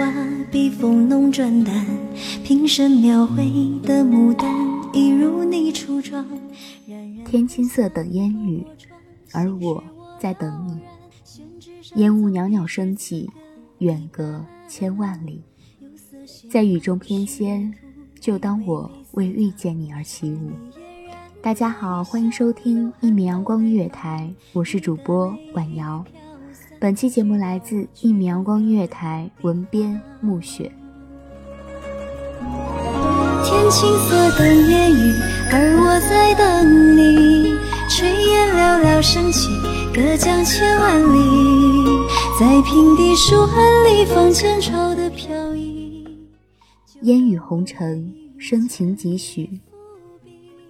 花，笔锋浓转淡，平生描绘的牡丹，一如你初妆。天青色等烟雨，而我在等你。烟雾袅袅升起，远隔千万里，在雨中翩跹，就当我为遇见你而起舞。大家好，欢迎收听一米阳光音乐台，我是主播婉瑶。本期节目来自一米阳光音乐台，文编暮雪。天青色等烟雨，而我在等你。炊烟袅袅升起，隔江千万里，在平地书案里放前朝的飘逸。烟雨红尘，深情几许。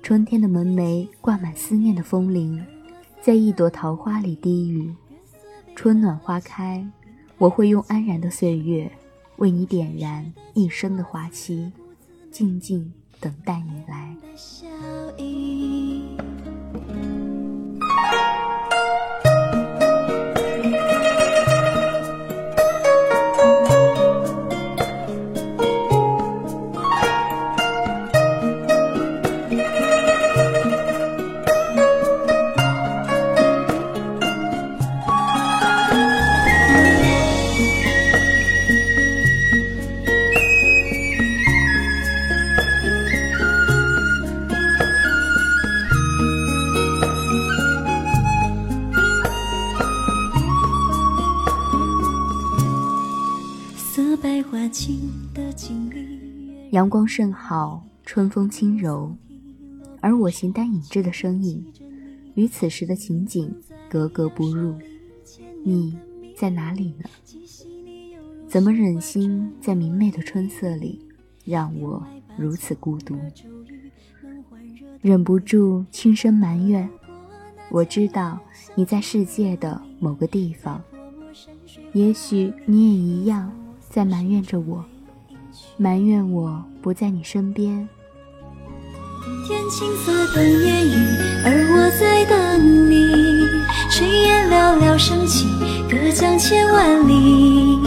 春天的门楣挂满思念的风铃，在一朵桃花里低语。春暖花开，我会用安然的岁月，为你点燃一生的花期，静静等待你来。阳光甚好，春风轻柔，而我形单影只的身影，与此时的情景格格不入。你在哪里呢？怎么忍心在明媚的春色里，让我如此孤独？忍不住轻声埋怨。我知道你在世界的某个地方，也许你也一样在埋怨着我，埋怨我不在你身边。天青色等烟雨，而我在等你。炊烟袅袅升起，隔江千万里，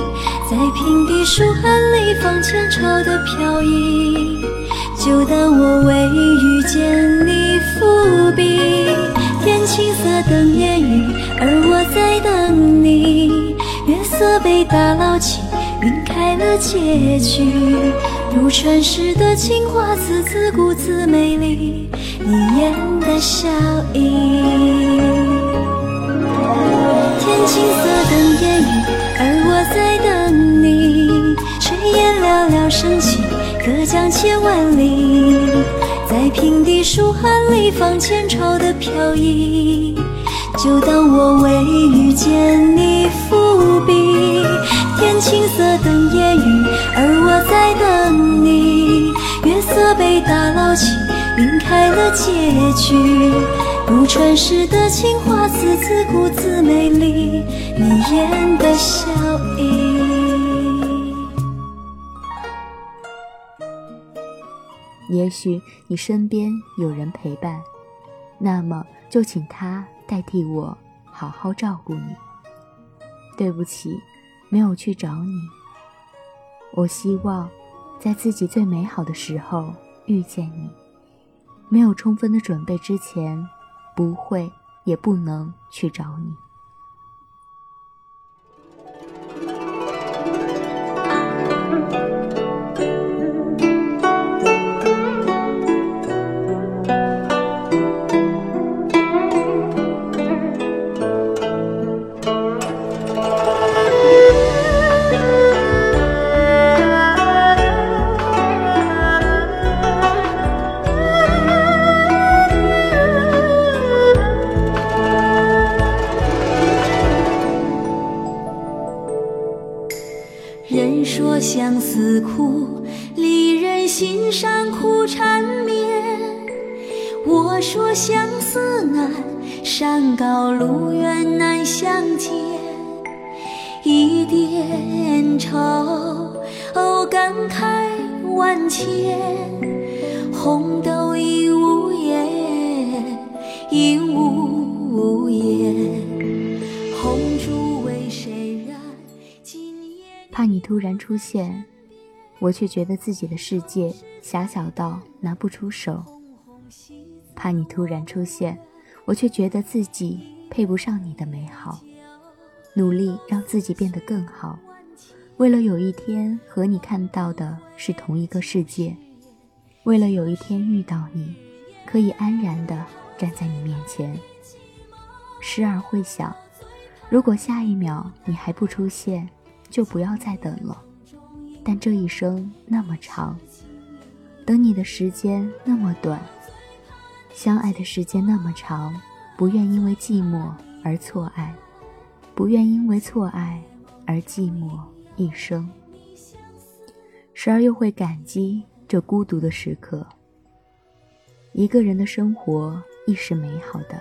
在平地书案里放前朝的飘逸。就当我为遇见你伏笔。天青色等烟雨，而我在等你。月色被打捞起，晕开了结局。如传世的情话，字字古字美丽，你眼的笑意。天青色等烟雨，而我在等你。炊烟袅袅升起，隔江千万里，在平地书汉里放前朝的飘逸。就当我未遇见你伏笔，天青色等烟雨，而我在等你。月色被打捞起，晕开了结局。如传世的情话，字字古字美丽，你眼的笑意。也许你身边有人陪伴，那么就请他代替我好好照顾你。对不起，没有去找你。我希望在自己最美好的时候遇见你。没有充分的准备之前。不会，也不能去找你。相思苦，离人心上苦缠绵。我说相思难，山高路远难相见。一点愁，哦感慨万千。红豆应无言，应无突然出现，我却觉得自己的世界狭小到拿不出手；怕你突然出现，我却觉得自己配不上你的美好。努力让自己变得更好，为了有一天和你看到的是同一个世界，为了有一天遇到你，可以安然地站在你面前。时而会想，如果下一秒你还不出现，就不要再等了，但这一生那么长，等你的时间那么短，相爱的时间那么长，不愿因为寂寞而错爱，不愿因为错爱而寂寞一生。时而又会感激这孤独的时刻。一个人的生活亦是美好的。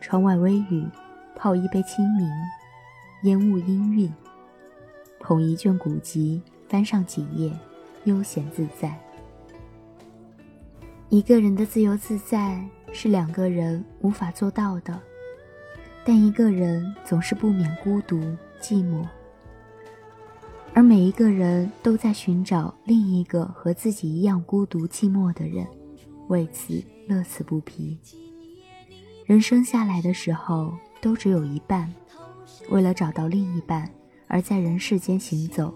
窗外微雨，泡一杯清明，烟雾氤氲。捧一卷古籍，翻上几页，悠闲自在。一个人的自由自在是两个人无法做到的，但一个人总是不免孤独寂寞，而每一个人都在寻找另一个和自己一样孤独寂寞的人，为此乐此不疲。人生下来的时候都只有一半，为了找到另一半。而在人世间行走，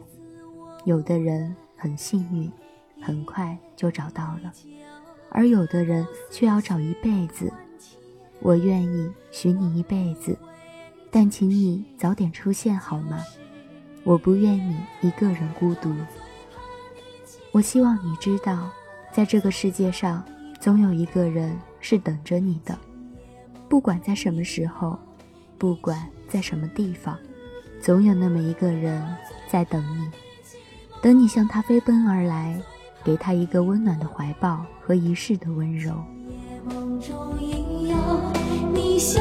有的人很幸运，很快就找到了；而有的人却要找一辈子。我愿意许你一辈子，但请你早点出现好吗？我不愿你一个人孤独。我希望你知道，在这个世界上，总有一个人是等着你的，不管在什么时候，不管在什么地方。总有那么一个人在等你，等你向他飞奔而来，给他一个温暖的怀抱和一世的温柔。梦中应有你相